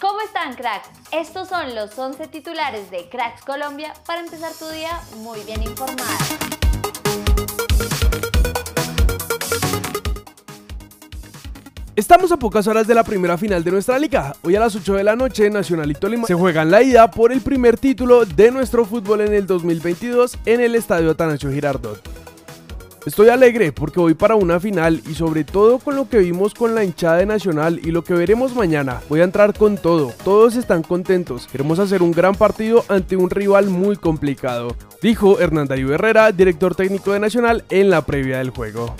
¿Cómo están cracks? Estos son los 11 titulares de Cracks Colombia para empezar tu día muy bien informado. Estamos a pocas horas de la primera final de nuestra liga. Hoy a las 8 de la noche, Nacional y Tolima se juegan la ida por el primer título de nuestro fútbol en el 2022 en el Estadio Atanasio Girardot. Estoy alegre porque voy para una final y sobre todo con lo que vimos con la hinchada de Nacional y lo que veremos mañana. Voy a entrar con todo, todos están contentos, queremos hacer un gran partido ante un rival muy complicado, dijo Hernán Darío Herrera, director técnico de Nacional, en la previa del juego.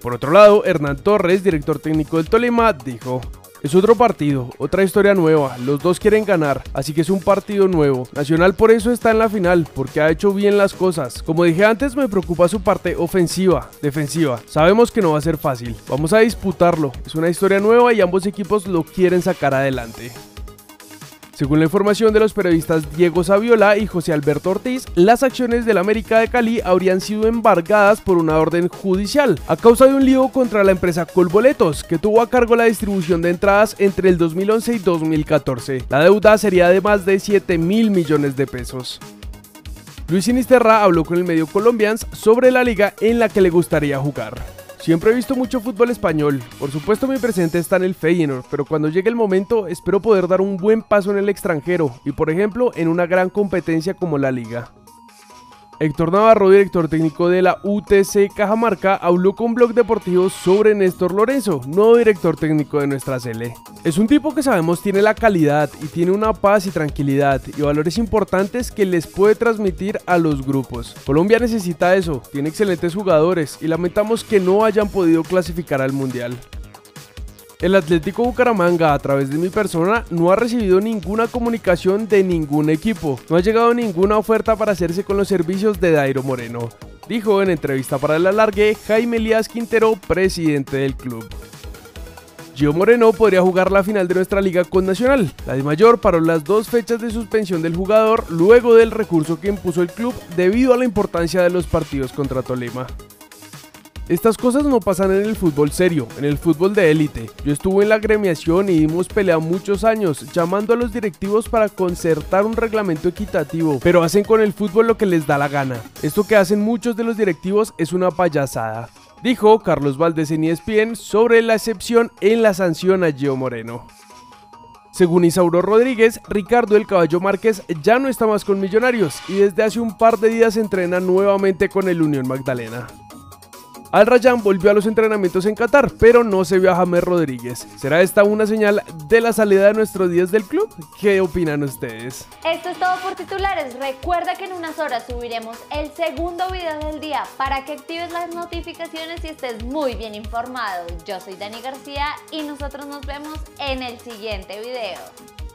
Por otro lado, Hernán Torres, director técnico del Tolima, dijo, es otro partido, otra historia nueva, los dos quieren ganar, así que es un partido nuevo. Nacional por eso está en la final, porque ha hecho bien las cosas. Como dije antes, me preocupa su parte ofensiva, defensiva. Sabemos que no va a ser fácil, vamos a disputarlo, es una historia nueva y ambos equipos lo quieren sacar adelante. Según la información de los periodistas Diego Saviola y José Alberto Ortiz, las acciones del América de Cali habrían sido embargadas por una orden judicial a causa de un lío contra la empresa Colboletos, que tuvo a cargo la distribución de entradas entre el 2011 y 2014. La deuda sería de más de 7 mil millones de pesos. Luis Sinisterra habló con el medio Colombians sobre la liga en la que le gustaría jugar. Siempre he visto mucho fútbol español. Por supuesto mi presente está en el Feyenoord, pero cuando llegue el momento espero poder dar un buen paso en el extranjero y por ejemplo en una gran competencia como la liga. Héctor Navarro, director técnico de la UTC Cajamarca, habló con Blog Deportivo sobre Néstor Lorenzo, nuevo director técnico de nuestra Sele. Es un tipo que sabemos tiene la calidad y tiene una paz y tranquilidad y valores importantes que les puede transmitir a los grupos. Colombia necesita eso, tiene excelentes jugadores y lamentamos que no hayan podido clasificar al Mundial. El Atlético Bucaramanga, a través de mi persona, no ha recibido ninguna comunicación de ningún equipo. No ha llegado ninguna oferta para hacerse con los servicios de Dairo Moreno, dijo en entrevista para el alargue Jaime Elías Quintero, presidente del club. Gio Moreno podría jugar la final de nuestra liga con Nacional. La de Mayor paró las dos fechas de suspensión del jugador luego del recurso que impuso el club debido a la importancia de los partidos contra Tolima. Estas cosas no pasan en el fútbol serio, en el fútbol de élite. Yo estuve en la gremiación y dimos pelea muchos años, llamando a los directivos para concertar un reglamento equitativo, pero hacen con el fútbol lo que les da la gana. Esto que hacen muchos de los directivos es una payasada. Dijo Carlos Valdés en ESPN sobre la excepción en la sanción a Gio Moreno. Según Isauro Rodríguez, Ricardo el Caballo Márquez ya no está más con Millonarios y desde hace un par de días entrena nuevamente con el Unión Magdalena. Al Rayán volvió a los entrenamientos en Qatar, pero no se vio a James Rodríguez. ¿Será esta una señal de la salida de nuestros días del club? ¿Qué opinan ustedes? Esto es todo por titulares. Recuerda que en unas horas subiremos el segundo video del día para que actives las notificaciones y estés muy bien informado. Yo soy Dani García y nosotros nos vemos en el siguiente video.